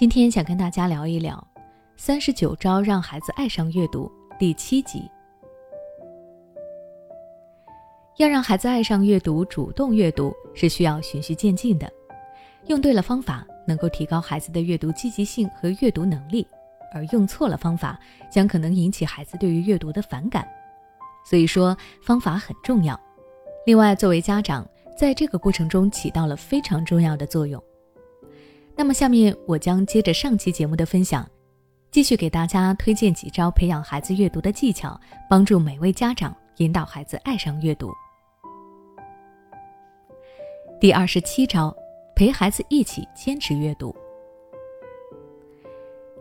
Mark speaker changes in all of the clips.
Speaker 1: 今天想跟大家聊一聊《三十九招让孩子爱上阅读》第七集。要让孩子爱上阅读、主动阅读，是需要循序渐进的。用对了方法，能够提高孩子的阅读积极性和阅读能力；而用错了方法，将可能引起孩子对于阅读的反感。所以说，方法很重要。另外，作为家长，在这个过程中起到了非常重要的作用。那么，下面我将接着上期节目的分享，继续给大家推荐几招培养孩子阅读的技巧，帮助每位家长引导孩子爱上阅读。第二十七招，陪孩子一起坚持阅读。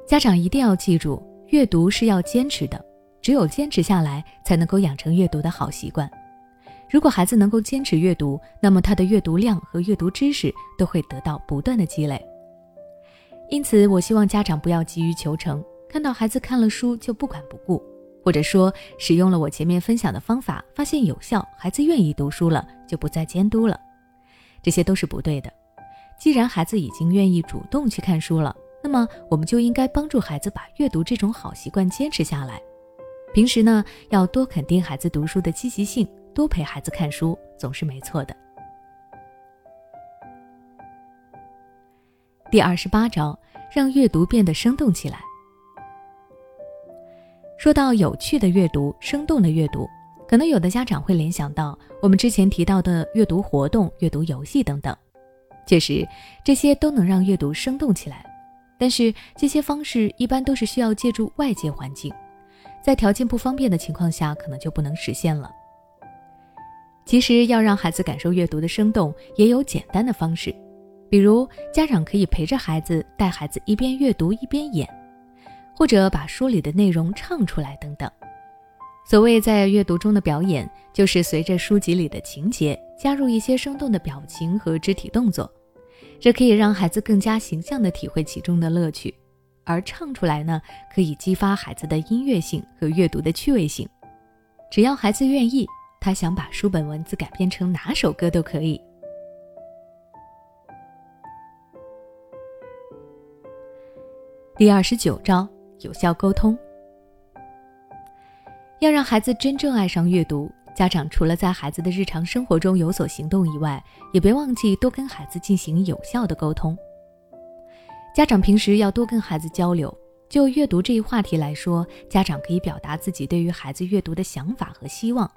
Speaker 1: 家长一定要记住，阅读是要坚持的，只有坚持下来，才能够养成阅读的好习惯。如果孩子能够坚持阅读，那么他的阅读量和阅读知识都会得到不断的积累。因此，我希望家长不要急于求成，看到孩子看了书就不管不顾，或者说使用了我前面分享的方法，发现有效，孩子愿意读书了，就不再监督了，这些都是不对的。既然孩子已经愿意主动去看书了，那么我们就应该帮助孩子把阅读这种好习惯坚持下来。平时呢，要多肯定孩子读书的积极性，多陪孩子看书，总是没错的。第二十八招，让阅读变得生动起来。说到有趣的阅读、生动的阅读，可能有的家长会联想到我们之前提到的阅读活动、阅读游戏等等。确实，这些都能让阅读生动起来，但是这些方式一般都是需要借助外界环境，在条件不方便的情况下，可能就不能实现了。其实，要让孩子感受阅读的生动，也有简单的方式。比如，家长可以陪着孩子，带孩子一边阅读一边演，或者把书里的内容唱出来等等。所谓在阅读中的表演，就是随着书籍里的情节，加入一些生动的表情和肢体动作，这可以让孩子更加形象地体会其中的乐趣。而唱出来呢，可以激发孩子的音乐性和阅读的趣味性。只要孩子愿意，他想把书本文字改编成哪首歌都可以。第二十九招，有效沟通。要让孩子真正爱上阅读，家长除了在孩子的日常生活中有所行动以外，也别忘记多跟孩子进行有效的沟通。家长平时要多跟孩子交流。就阅读这一话题来说，家长可以表达自己对于孩子阅读的想法和希望，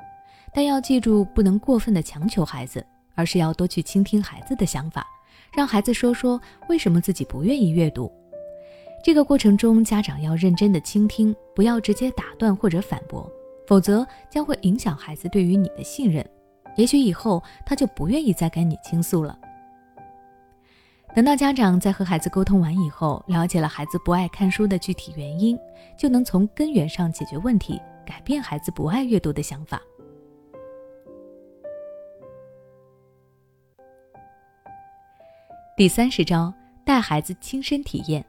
Speaker 1: 但要记住不能过分的强求孩子，而是要多去倾听孩子的想法，让孩子说说为什么自己不愿意阅读。这个过程中，家长要认真的倾听，不要直接打断或者反驳，否则将会影响孩子对于你的信任。也许以后他就不愿意再跟你倾诉了。等到家长在和孩子沟通完以后，了解了孩子不爱看书的具体原因，就能从根源上解决问题，改变孩子不爱阅读的想法。第三十招，带孩子亲身体验。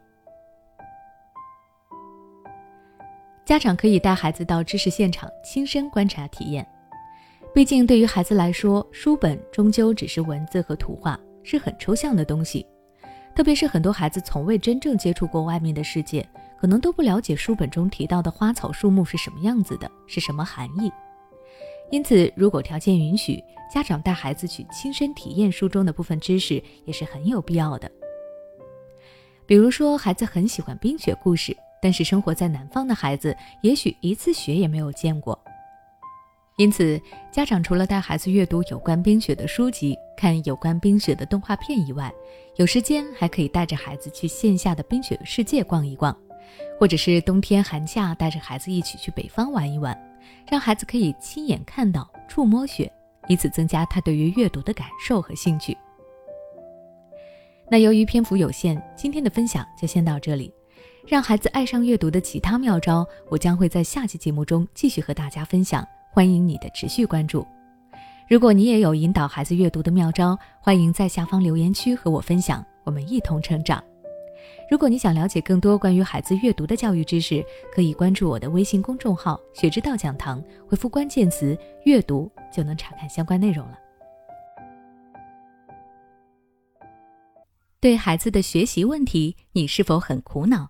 Speaker 1: 家长可以带孩子到知识现场亲身观察体验，毕竟对于孩子来说，书本终究只是文字和图画，是很抽象的东西。特别是很多孩子从未真正接触过外面的世界，可能都不了解书本中提到的花草树木是什么样子的，是什么含义。因此，如果条件允许，家长带孩子去亲身体验书中的部分知识，也是很有必要的。比如说，孩子很喜欢冰雪故事。但是生活在南方的孩子，也许一次雪也没有见过。因此，家长除了带孩子阅读有关冰雪的书籍、看有关冰雪的动画片以外，有时间还可以带着孩子去线下的冰雪世界逛一逛，或者是冬天寒假带着孩子一起去北方玩一玩，让孩子可以亲眼看到、触摸雪，以此增加他对于阅读的感受和兴趣。那由于篇幅有限，今天的分享就先到这里。让孩子爱上阅读的其他妙招，我将会在下期节目中继续和大家分享。欢迎你的持续关注。如果你也有引导孩子阅读的妙招，欢迎在下方留言区和我分享，我们一同成长。如果你想了解更多关于孩子阅读的教育知识，可以关注我的微信公众号“学之道讲堂”，回复关键词“阅读”就能查看相关内容了。对孩子的学习问题，你是否很苦恼？